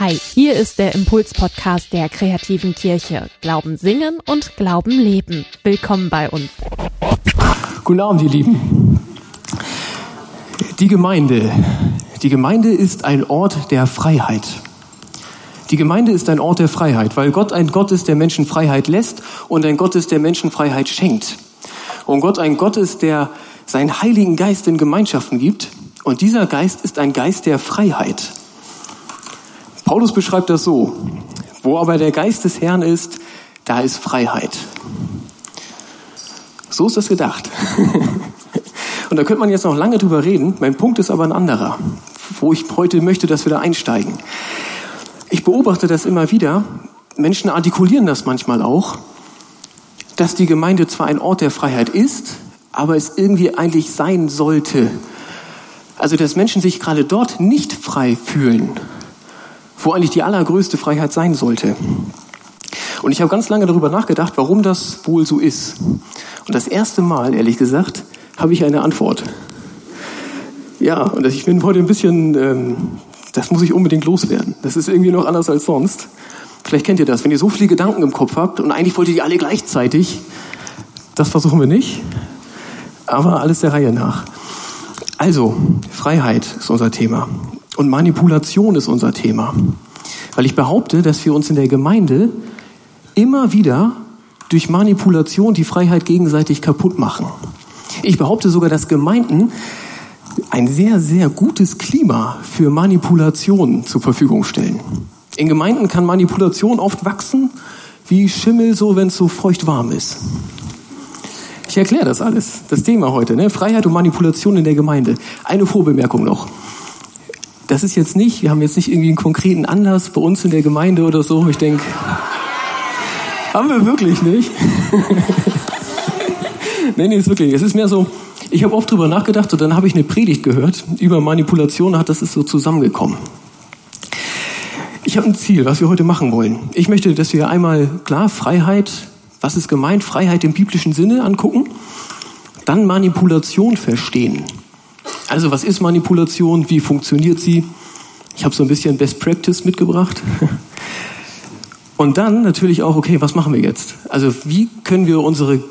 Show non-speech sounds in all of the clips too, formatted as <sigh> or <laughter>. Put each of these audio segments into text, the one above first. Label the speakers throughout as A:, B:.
A: Hi, hier ist der Impuls-Podcast der kreativen Kirche. Glauben singen und Glauben leben. Willkommen bei uns.
B: Guten Abend, ihr Lieben. Die Gemeinde. Die Gemeinde ist ein Ort der Freiheit. Die Gemeinde ist ein Ort der Freiheit, weil Gott ein Gott ist, der Menschen Freiheit lässt und ein Gott ist, der Menschen Freiheit schenkt. Und Gott ein Gott ist, der seinen Heiligen Geist in Gemeinschaften gibt. Und dieser Geist ist ein Geist der Freiheit. Paulus beschreibt das so, wo aber der Geist des Herrn ist, da ist Freiheit. So ist das gedacht. <laughs> Und da könnte man jetzt noch lange drüber reden. Mein Punkt ist aber ein anderer, wo ich heute möchte, dass wir da einsteigen. Ich beobachte das immer wieder. Menschen artikulieren das manchmal auch, dass die Gemeinde zwar ein Ort der Freiheit ist, aber es irgendwie eigentlich sein sollte. Also, dass Menschen sich gerade dort nicht frei fühlen, wo eigentlich die allergrößte Freiheit sein sollte. Und ich habe ganz lange darüber nachgedacht, warum das wohl so ist. Und das erste Mal, ehrlich gesagt, habe ich eine Antwort. Ja, und ich bin heute ein bisschen, ähm, das muss ich unbedingt loswerden. Das ist irgendwie noch anders als sonst. Vielleicht kennt ihr das, wenn ihr so viele Gedanken im Kopf habt und eigentlich wollt ihr die alle gleichzeitig. Das versuchen wir nicht, aber alles der Reihe nach. Also, Freiheit ist unser Thema. Und Manipulation ist unser Thema. Weil ich behaupte, dass wir uns in der Gemeinde immer wieder durch Manipulation die Freiheit gegenseitig kaputt machen. Ich behaupte sogar, dass Gemeinden ein sehr, sehr gutes Klima für Manipulation zur Verfügung stellen. In Gemeinden kann Manipulation oft wachsen wie Schimmel, so wenn es so feucht warm ist. Ich erkläre das alles, das Thema heute, ne? Freiheit und Manipulation in der Gemeinde. Eine Vorbemerkung noch das ist jetzt nicht, wir haben jetzt nicht irgendwie einen konkreten Anlass bei uns in der Gemeinde oder so. Ich denke, haben wir wirklich nicht. <laughs> nee, nee, ist wirklich. Es ist mehr so, ich habe oft drüber nachgedacht und dann habe ich eine Predigt gehört über Manipulation, hat das ist so zusammengekommen. Ich habe ein Ziel, was wir heute machen wollen. Ich möchte, dass wir einmal klar Freiheit, was ist gemeint, Freiheit im biblischen Sinne angucken, dann Manipulation verstehen. Also was ist Manipulation? Wie funktioniert sie? Ich habe so ein bisschen Best Practice mitgebracht. <laughs> Und dann natürlich auch, okay, was machen wir jetzt? Also wie können wir unsere,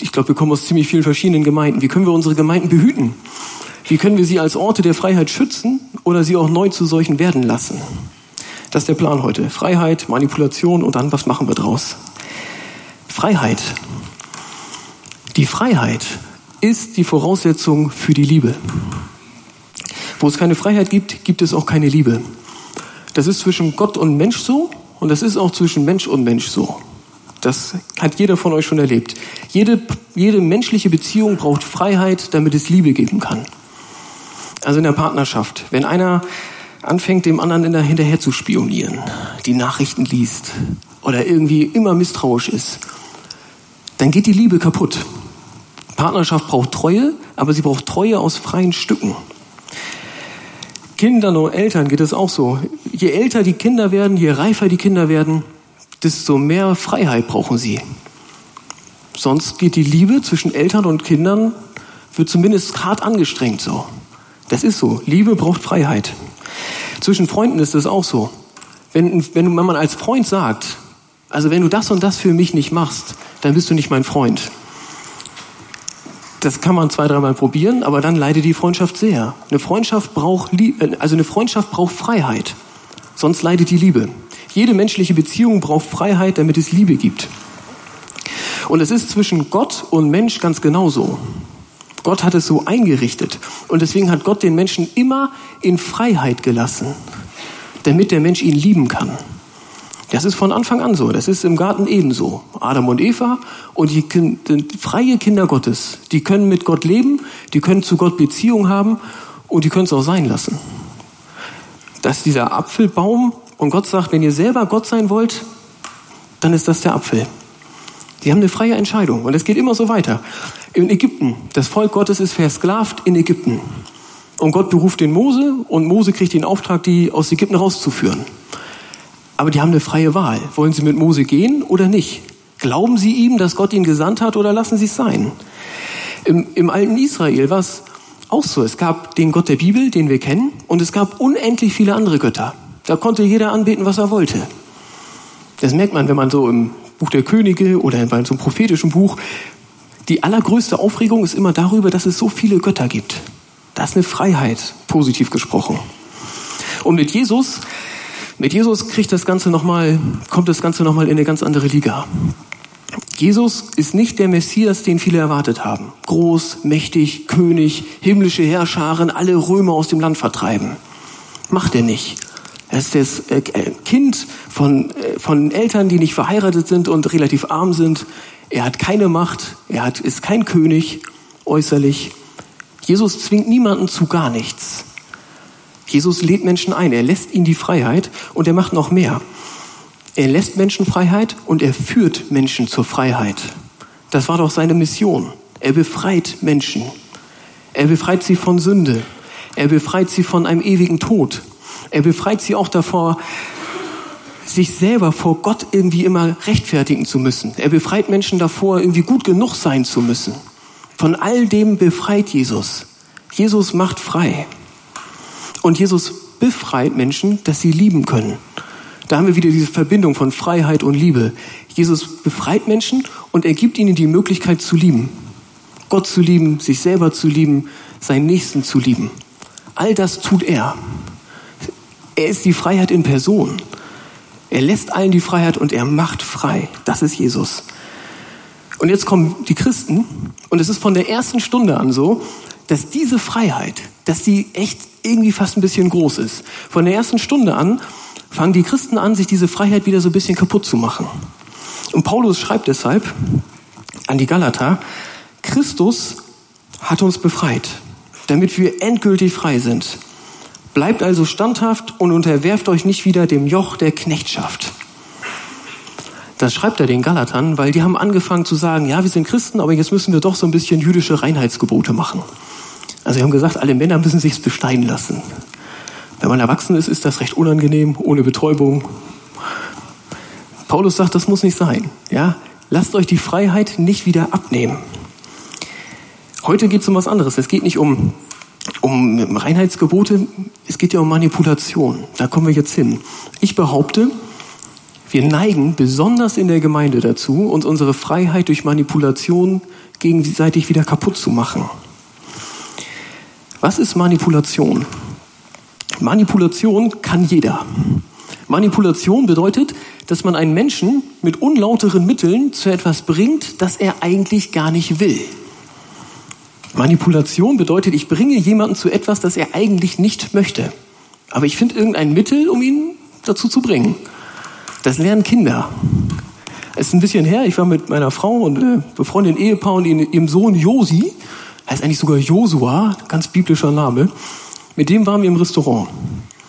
B: ich glaube, wir kommen aus ziemlich vielen verschiedenen Gemeinden, wie können wir unsere Gemeinden behüten? Wie können wir sie als Orte der Freiheit schützen oder sie auch neu zu solchen werden lassen? Das ist der Plan heute. Freiheit, Manipulation und dann, was machen wir draus? Freiheit. Die Freiheit ist die Voraussetzung für die Liebe. Wo es keine Freiheit gibt, gibt es auch keine Liebe. Das ist zwischen Gott und Mensch so und das ist auch zwischen Mensch und Mensch so. Das hat jeder von euch schon erlebt. Jede, jede menschliche Beziehung braucht Freiheit, damit es Liebe geben kann. Also in der Partnerschaft. Wenn einer anfängt, dem anderen hinterher zu spionieren, die Nachrichten liest oder irgendwie immer misstrauisch ist, dann geht die Liebe kaputt. Partnerschaft braucht Treue, aber sie braucht Treue aus freien Stücken. Kindern und Eltern geht es auch so. Je älter die Kinder werden, je reifer die Kinder werden, desto mehr Freiheit brauchen sie. Sonst geht die Liebe zwischen Eltern und Kindern, wird zumindest hart angestrengt so. Das ist so. Liebe braucht Freiheit. Zwischen Freunden ist es auch so. Wenn, wenn man als Freund sagt, also wenn du das und das für mich nicht machst, dann bist du nicht mein Freund das kann man zwei, dreimal probieren, aber dann leidet die Freundschaft sehr. Eine Freundschaft braucht, äh, also eine Freundschaft braucht Freiheit. Sonst leidet die Liebe. Jede menschliche Beziehung braucht Freiheit, damit es Liebe gibt. Und es ist zwischen Gott und Mensch ganz genauso. Gott hat es so eingerichtet. Und deswegen hat Gott den Menschen immer in Freiheit gelassen, damit der Mensch ihn lieben kann. Das ist von Anfang an so. Das ist im Garten Eden so. Adam und Eva und die sind freie Kinder Gottes. Die können mit Gott leben, die können zu Gott Beziehung haben und die können es auch sein lassen. Das ist dieser Apfelbaum und Gott sagt, wenn ihr selber Gott sein wollt, dann ist das der Apfel. Die haben eine freie Entscheidung und es geht immer so weiter. In Ägypten, das Volk Gottes ist versklavt in Ägypten. Und Gott beruft den Mose und Mose kriegt den Auftrag, die aus Ägypten rauszuführen. Aber die haben eine freie Wahl. Wollen sie mit Mose gehen oder nicht? Glauben sie ihm, dass Gott ihn gesandt hat oder lassen sie es sein? Im, Im alten Israel war es auch so. Es gab den Gott der Bibel, den wir kennen, und es gab unendlich viele andere Götter. Da konnte jeder anbeten, was er wollte. Das merkt man, wenn man so im Buch der Könige oder in so einem prophetischen Buch, die allergrößte Aufregung ist immer darüber, dass es so viele Götter gibt. Das ist eine Freiheit, positiv gesprochen. Und mit Jesus, mit Jesus kriegt das Ganze noch mal, kommt das Ganze nochmal in eine ganz andere Liga. Jesus ist nicht der Messias, den viele erwartet haben. Groß, mächtig, König, himmlische Herrscharen, alle Römer aus dem Land vertreiben. Macht er nicht. Er ist das äh, Kind von, äh, von Eltern, die nicht verheiratet sind und relativ arm sind. Er hat keine Macht. Er hat, ist kein König äußerlich. Jesus zwingt niemanden zu gar nichts. Jesus lädt Menschen ein. Er lässt ihnen die Freiheit und er macht noch mehr. Er lässt Menschen Freiheit und er führt Menschen zur Freiheit. Das war doch seine Mission. Er befreit Menschen. Er befreit sie von Sünde. Er befreit sie von einem ewigen Tod. Er befreit sie auch davor, sich selber vor Gott irgendwie immer rechtfertigen zu müssen. Er befreit Menschen davor, irgendwie gut genug sein zu müssen. Von all dem befreit Jesus. Jesus macht frei. Und Jesus befreit Menschen, dass sie lieben können. Da haben wir wieder diese Verbindung von Freiheit und Liebe. Jesus befreit Menschen und er gibt ihnen die Möglichkeit zu lieben. Gott zu lieben, sich selber zu lieben, seinen Nächsten zu lieben. All das tut er. Er ist die Freiheit in Person. Er lässt allen die Freiheit und er macht frei. Das ist Jesus. Und jetzt kommen die Christen und es ist von der ersten Stunde an so, dass diese Freiheit, dass die echt irgendwie fast ein bisschen groß ist. Von der ersten Stunde an fangen die Christen an, sich diese Freiheit wieder so ein bisschen kaputt zu machen. Und Paulus schreibt deshalb an die Galater, Christus hat uns befreit, damit wir endgültig frei sind. Bleibt also standhaft und unterwerft euch nicht wieder dem Joch der Knechtschaft. Das schreibt er den Galatern, weil die haben angefangen zu sagen, ja, wir sind Christen, aber jetzt müssen wir doch so ein bisschen jüdische Reinheitsgebote machen. Also sie haben gesagt, alle Männer müssen sich's besteinen lassen. Wenn man erwachsen ist, ist das recht unangenehm, ohne Betäubung. Paulus sagt, das muss nicht sein. Ja? Lasst euch die Freiheit nicht wieder abnehmen. Heute geht es um was anderes. Es geht nicht um, um Reinheitsgebote, es geht ja um Manipulation. Da kommen wir jetzt hin. Ich behaupte, wir neigen besonders in der Gemeinde dazu, uns unsere Freiheit durch Manipulation gegenseitig wieder kaputt zu machen. Was ist Manipulation? Manipulation kann jeder. Manipulation bedeutet, dass man einen Menschen mit unlauteren Mitteln zu etwas bringt, das er eigentlich gar nicht will. Manipulation bedeutet, ich bringe jemanden zu etwas, das er eigentlich nicht möchte. Aber ich finde irgendein Mittel, um ihn dazu zu bringen. Das lernen Kinder. Es ist ein bisschen her, ich war mit meiner Frau und äh, befreundeten Ehepaar und ihrem Sohn Josi, heißt eigentlich sogar Josua, ganz biblischer Name. Mit dem waren wir im Restaurant.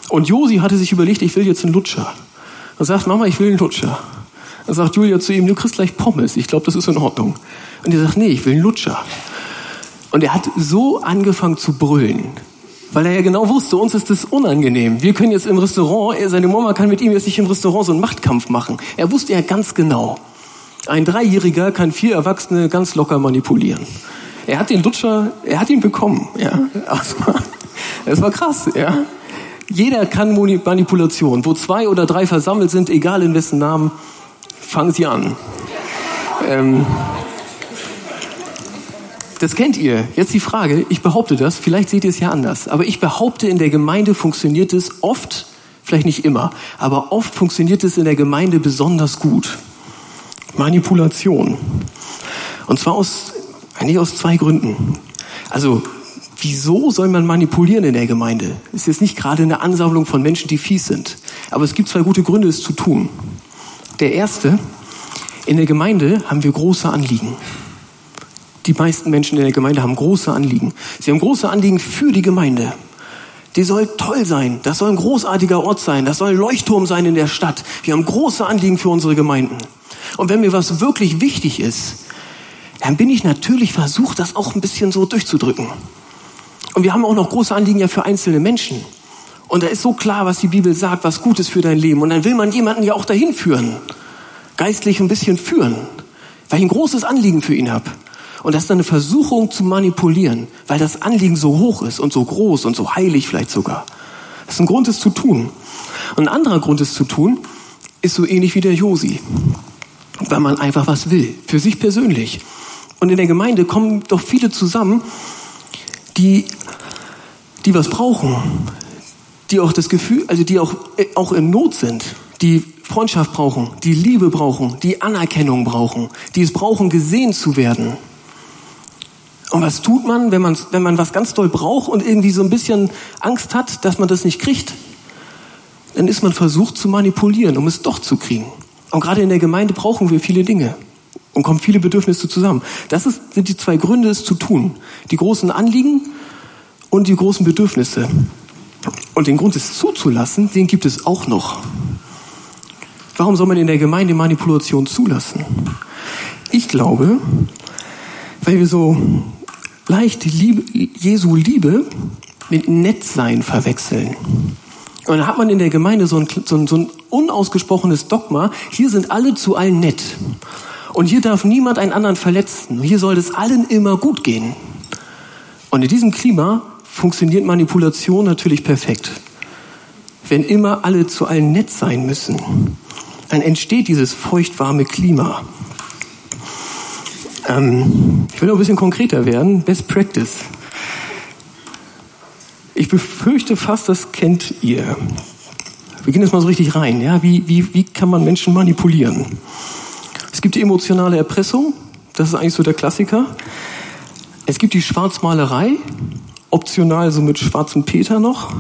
B: Und Josi hatte sich überlegt, ich will jetzt einen Lutscher. Er sagt, Mama, ich will einen Lutscher. Dann sagt Julia zu ihm, du kriegst gleich Pommes. Ich glaube, das ist in Ordnung. Und er sagt, nee, ich will einen Lutscher. Und er hat so angefangen zu brüllen, weil er ja genau wusste, uns ist das unangenehm. Wir können jetzt im Restaurant, seine Mama kann mit ihm jetzt nicht im Restaurant so einen Machtkampf machen. Er wusste ja ganz genau. Ein Dreijähriger kann vier Erwachsene ganz locker manipulieren. Er hat den Lutscher, er hat ihn bekommen. Ja, also, es war krass, ja. Jeder kann Manipulation. Wo zwei oder drei versammelt sind, egal in wessen Namen, fangen sie an. Ähm, das kennt ihr. Jetzt die Frage, ich behaupte das, vielleicht seht ihr es ja anders, aber ich behaupte, in der Gemeinde funktioniert es oft, vielleicht nicht immer, aber oft funktioniert es in der Gemeinde besonders gut. Manipulation. Und zwar aus, eigentlich aus zwei Gründen. Also Wieso soll man manipulieren in der Gemeinde? Ist jetzt nicht gerade eine Ansammlung von Menschen, die fies sind. Aber es gibt zwei gute Gründe, es zu tun. Der erste, in der Gemeinde haben wir große Anliegen. Die meisten Menschen in der Gemeinde haben große Anliegen. Sie haben große Anliegen für die Gemeinde. Die soll toll sein. Das soll ein großartiger Ort sein. Das soll ein Leuchtturm sein in der Stadt. Wir haben große Anliegen für unsere Gemeinden. Und wenn mir was wirklich wichtig ist, dann bin ich natürlich versucht, das auch ein bisschen so durchzudrücken. Und wir haben auch noch große Anliegen ja für einzelne Menschen. Und da ist so klar, was die Bibel sagt, was gut ist für dein Leben. Und dann will man jemanden ja auch dahin führen. Geistlich ein bisschen führen. Weil ich ein großes Anliegen für ihn habe. Und das ist dann eine Versuchung zu manipulieren, weil das Anliegen so hoch ist und so groß und so heilig vielleicht sogar. Das ist ein Grund, es zu tun. Und ein anderer Grund, es zu tun, ist so ähnlich wie der Josi. Weil man einfach was will, für sich persönlich. Und in der Gemeinde kommen doch viele zusammen, die, die was brauchen, die auch das Gefühl, also die auch, äh, auch in Not sind, die Freundschaft brauchen, die Liebe brauchen, die Anerkennung brauchen, die es brauchen, gesehen zu werden. Und was tut man, wenn man, wenn man was ganz doll braucht und irgendwie so ein bisschen Angst hat, dass man das nicht kriegt? Dann ist man versucht zu manipulieren, um es doch zu kriegen. Und gerade in der Gemeinde brauchen wir viele Dinge und kommen viele Bedürfnisse zusammen. Das ist, sind die zwei Gründe, es zu tun. Die großen Anliegen und die großen Bedürfnisse. Und den Grund, es zuzulassen, den gibt es auch noch. Warum soll man in der Gemeinde Manipulation zulassen? Ich glaube, weil wir so leicht Liebe, Jesu Liebe mit Nettsein verwechseln. Und da hat man in der Gemeinde so ein, so, ein, so ein unausgesprochenes Dogma, hier sind alle zu allen nett. Und hier darf niemand einen anderen verletzen. Hier soll es allen immer gut gehen. Und in diesem Klima funktioniert Manipulation natürlich perfekt. Wenn immer alle zu allen nett sein müssen, dann entsteht dieses feuchtwarme Klima. Ähm, ich will noch ein bisschen konkreter werden. Best Practice. Ich befürchte fast, das kennt ihr. Wir gehen jetzt mal so richtig rein. Ja? Wie, wie, wie kann man Menschen manipulieren? Es gibt die emotionale Erpressung. Das ist eigentlich so der Klassiker. Es gibt die Schwarzmalerei. Optional so mit schwarzem Peter noch.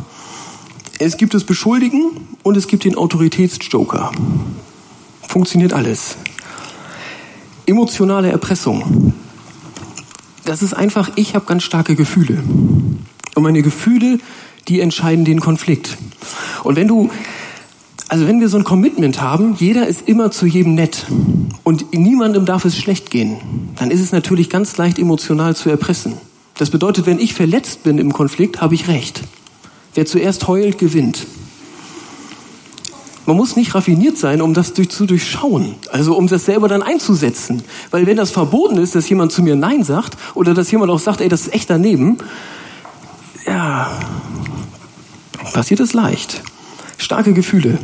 B: Es gibt das Beschuldigen und es gibt den Autoritätsjoker. Funktioniert alles. Emotionale Erpressung. Das ist einfach, ich habe ganz starke Gefühle. Und meine Gefühle, die entscheiden den Konflikt. Und wenn du, also wenn wir so ein Commitment haben, jeder ist immer zu jedem nett und niemandem darf es schlecht gehen, dann ist es natürlich ganz leicht emotional zu erpressen. Das bedeutet, wenn ich verletzt bin im Konflikt, habe ich recht. Wer zuerst heult, gewinnt. Man muss nicht raffiniert sein, um das durch, zu durchschauen, also um das selber dann einzusetzen. Weil wenn das verboten ist, dass jemand zu mir Nein sagt oder dass jemand auch sagt, ey, das ist echt daneben, ja, passiert es leicht. Starke Gefühle.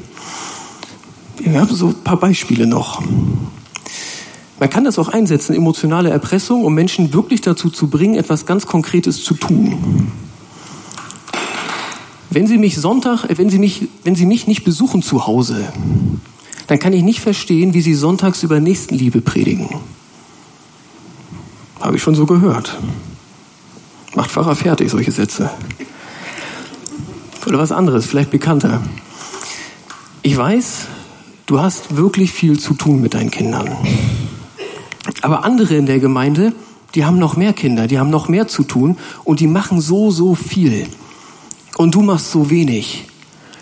B: Wir haben so ein paar Beispiele noch. Man kann das auch einsetzen, emotionale Erpressung, um Menschen wirklich dazu zu bringen, etwas ganz Konkretes zu tun. Wenn Sie mich Sonntag, äh, wenn Sie mich, wenn Sie mich nicht besuchen zu Hause, dann kann ich nicht verstehen, wie Sie sonntags über Nächstenliebe predigen. Habe ich schon so gehört. Macht Pfarrer fertig, solche Sätze. Oder was anderes, vielleicht bekannter. Ich weiß, du hast wirklich viel zu tun mit deinen Kindern. Aber andere in der Gemeinde, die haben noch mehr Kinder, die haben noch mehr zu tun und die machen so, so viel und du machst so wenig.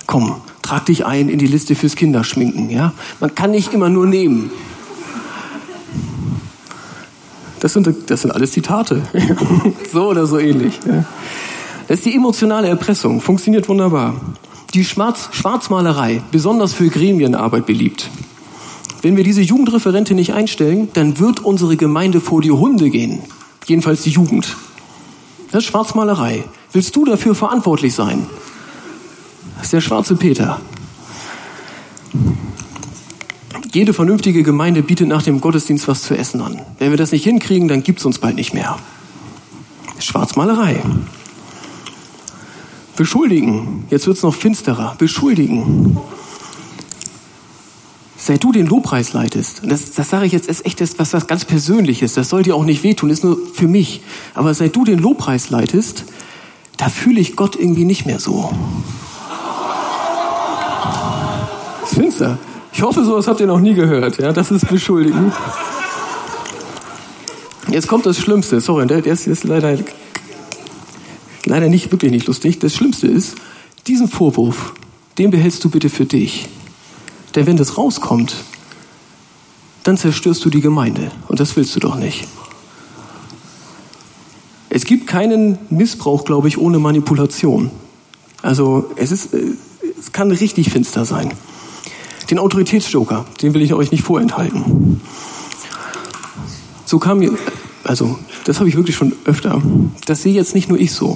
B: Komm, trag dich ein in die Liste fürs Kinderschminken, ja? Man kann nicht immer nur nehmen. Das sind, das sind alles Zitate. <laughs> so oder so ähnlich. Das ist die emotionale Erpressung. Funktioniert wunderbar. Die Schwarz Schwarzmalerei, besonders für Gremienarbeit beliebt. Wenn wir diese Jugendreferente nicht einstellen, dann wird unsere Gemeinde vor die Hunde gehen. Jedenfalls die Jugend. Das ist Schwarzmalerei. Willst du dafür verantwortlich sein? Das ist der schwarze Peter. Jede vernünftige Gemeinde bietet nach dem Gottesdienst was zu essen an. Wenn wir das nicht hinkriegen, dann gibt es uns bald nicht mehr. Schwarzmalerei. Beschuldigen. Jetzt wird es noch finsterer. Beschuldigen. Seit du den Lobpreis leitest, das, das sage ich jetzt, ist echt was, was ganz Persönliches, das soll dir auch nicht wehtun, ist nur für mich. Aber seit du den Lobpreis leitest, da fühle ich Gott irgendwie nicht mehr so. Das finster. Ich hoffe, sowas habt ihr noch nie gehört. Ja, das ist Beschuldigen. Jetzt kommt das Schlimmste. Sorry, der, der ist, ist leider, leider nicht, wirklich nicht lustig. Das Schlimmste ist, diesen Vorwurf, den behältst du bitte für dich. Denn wenn das rauskommt, dann zerstörst du die Gemeinde. Und das willst du doch nicht. Es gibt keinen Missbrauch, glaube ich, ohne Manipulation. Also es, ist, äh, es kann richtig finster sein. Den Autoritätsjoker, den will ich euch nicht vorenthalten. So kam also das habe ich wirklich schon öfter. Das sehe jetzt nicht nur ich so.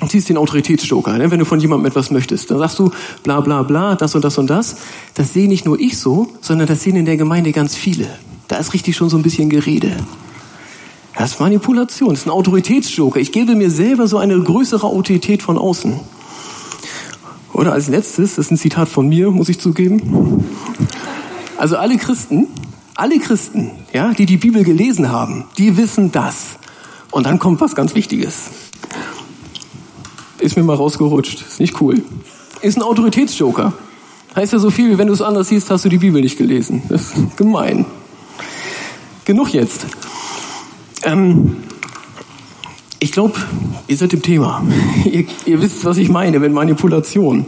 B: und ziehst den Autoritätsjoker, ne? wenn du von jemandem etwas möchtest. Dann sagst du bla bla bla, das und das und das. Das sehe nicht nur ich so, sondern das sehen in der Gemeinde ganz viele. Da ist richtig schon so ein bisschen Gerede. Das ist Manipulation, das ist ein Autoritätsjoker. Ich gebe mir selber so eine größere Autorität von außen. Oder als letztes, das ist ein Zitat von mir, muss ich zugeben. Also alle Christen, alle Christen, ja, die die Bibel gelesen haben, die wissen das. Und dann kommt was ganz Wichtiges. Ist mir mal rausgerutscht. Ist nicht cool. Ist ein Autoritätsjoker. Heißt ja so viel, wenn du es anders siehst, hast du die Bibel nicht gelesen. Das ist gemein. Genug jetzt. Ähm, ich glaube, ihr seid im Thema. <laughs> ihr, ihr wisst, was ich meine mit Manipulation.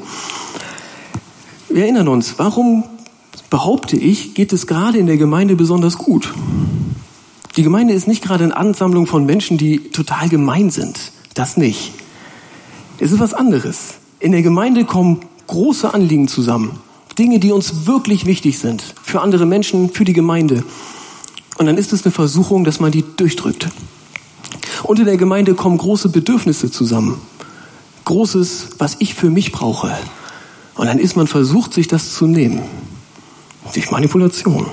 B: Wir erinnern uns, warum behaupte ich, geht es gerade in der Gemeinde besonders gut? Die Gemeinde ist nicht gerade eine Ansammlung von Menschen, die total gemein sind. Das nicht. Es ist was anderes. In der Gemeinde kommen große Anliegen zusammen. Dinge, die uns wirklich wichtig sind. Für andere Menschen, für die Gemeinde. Und dann ist es eine Versuchung, dass man die durchdrückt. Und in der Gemeinde kommen große Bedürfnisse zusammen. Großes, was ich für mich brauche. Und dann ist man versucht, sich das zu nehmen. Durch Manipulation.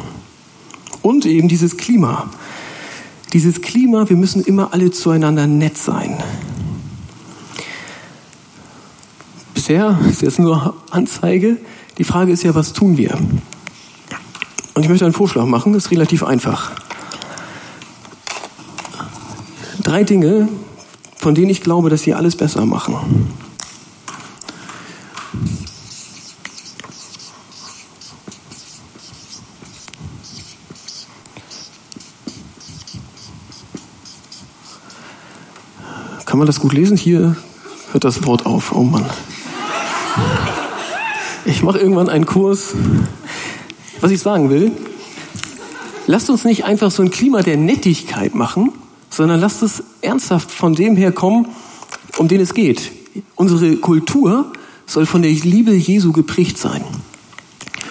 B: Und eben dieses Klima. Dieses Klima, wir müssen immer alle zueinander nett sein. Bisher ist jetzt nur Anzeige. Die Frage ist ja, was tun wir? Und ich möchte einen Vorschlag machen, das ist relativ einfach. Drei Dinge, von denen ich glaube, dass sie alles besser machen. Man das gut lesen? Hier hört das Wort auf. Oh Mann. Ich mache irgendwann einen Kurs. Was ich sagen will, lasst uns nicht einfach so ein Klima der Nettigkeit machen, sondern lasst es ernsthaft von dem her kommen, um den es geht. Unsere Kultur soll von der Liebe Jesu geprägt sein.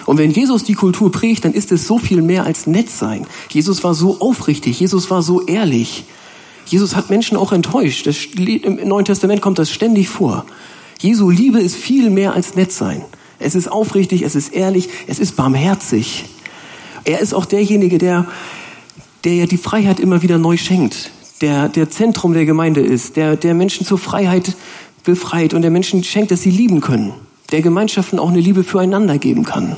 B: Und wenn Jesus die Kultur prägt, dann ist es so viel mehr als nett sein. Jesus war so aufrichtig, Jesus war so ehrlich. Jesus hat Menschen auch enttäuscht. Das, Im Neuen Testament kommt das ständig vor. Jesu Liebe ist viel mehr als nett sein. Es ist aufrichtig, es ist ehrlich, es ist barmherzig. Er ist auch derjenige, der, der ja die Freiheit immer wieder neu schenkt, der, der Zentrum der Gemeinde ist, der, der Menschen zur Freiheit befreit und der Menschen schenkt, dass sie lieben können, der Gemeinschaften auch eine Liebe füreinander geben kann.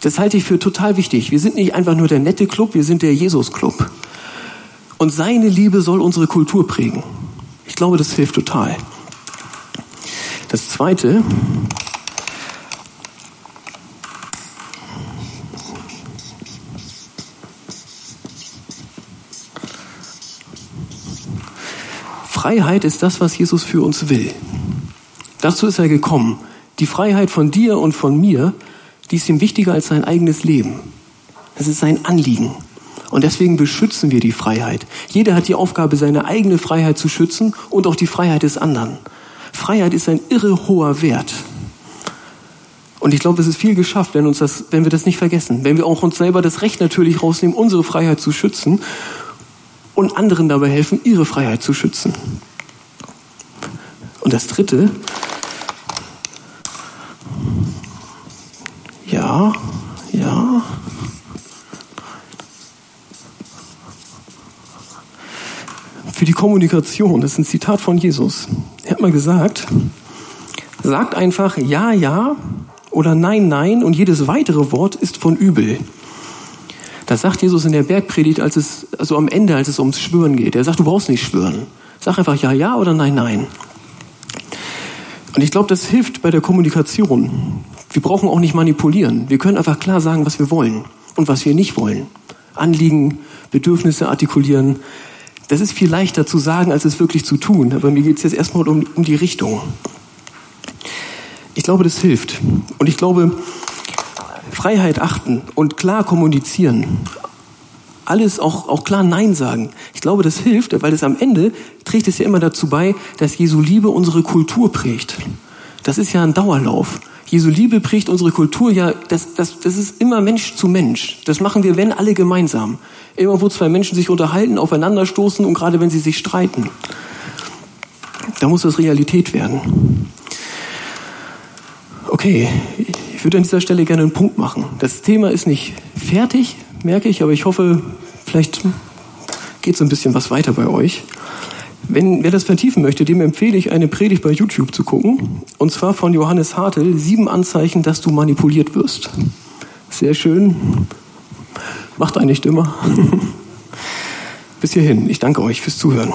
B: Das halte ich für total wichtig. Wir sind nicht einfach nur der nette Club, wir sind der Jesus-Club. Und seine Liebe soll unsere Kultur prägen. Ich glaube, das hilft total. Das Zweite, Freiheit ist das, was Jesus für uns will. Dazu ist er gekommen. Die Freiheit von dir und von mir, die ist ihm wichtiger als sein eigenes Leben. Das ist sein Anliegen. Und deswegen beschützen wir die Freiheit. Jeder hat die Aufgabe, seine eigene Freiheit zu schützen und auch die Freiheit des anderen. Freiheit ist ein irre hoher Wert. Und ich glaube, es ist viel geschafft, wenn, uns das, wenn wir das nicht vergessen. Wenn wir auch uns selber das Recht natürlich rausnehmen, unsere Freiheit zu schützen und anderen dabei helfen, ihre Freiheit zu schützen. Und das Dritte, ja, ja, für die Kommunikation, das ist ein Zitat von Jesus. Er hat mal gesagt, sagt einfach ja, ja oder nein, nein und jedes weitere Wort ist von übel. Das sagt Jesus in der Bergpredigt, als es, also am Ende, als es ums Schwören geht. Er sagt, du brauchst nicht schwören. Sag einfach ja, ja oder nein, nein. Und ich glaube, das hilft bei der Kommunikation. Wir brauchen auch nicht manipulieren. Wir können einfach klar sagen, was wir wollen und was wir nicht wollen. Anliegen, Bedürfnisse artikulieren. Das ist viel leichter zu sagen, als es wirklich zu tun. Aber mir geht es jetzt erstmal um, um die Richtung. Ich glaube, das hilft. Und ich glaube, Freiheit achten und klar kommunizieren. Alles auch, auch klar Nein sagen. Ich glaube, das hilft, weil es am Ende trägt es ja immer dazu bei, dass Jesu Liebe unsere Kultur prägt. Das ist ja ein Dauerlauf. Jesu Liebe prägt unsere Kultur ja, das, das, das ist immer Mensch zu Mensch. Das machen wir, wenn alle gemeinsam. Immer wo zwei Menschen sich unterhalten, aufeinanderstoßen und gerade wenn sie sich streiten. Da muss es Realität werden. Okay, ich würde an dieser Stelle gerne einen Punkt machen. Das Thema ist nicht fertig, merke ich, aber ich hoffe, vielleicht geht so ein bisschen was weiter bei euch. Wenn wer das vertiefen möchte, dem empfehle ich eine Predigt bei YouTube zu gucken. Und zwar von Johannes Hartl, sieben Anzeichen, dass du manipuliert wirst. Sehr schön. Macht eine Stimme. <laughs> Bis hierhin. Ich danke euch fürs Zuhören.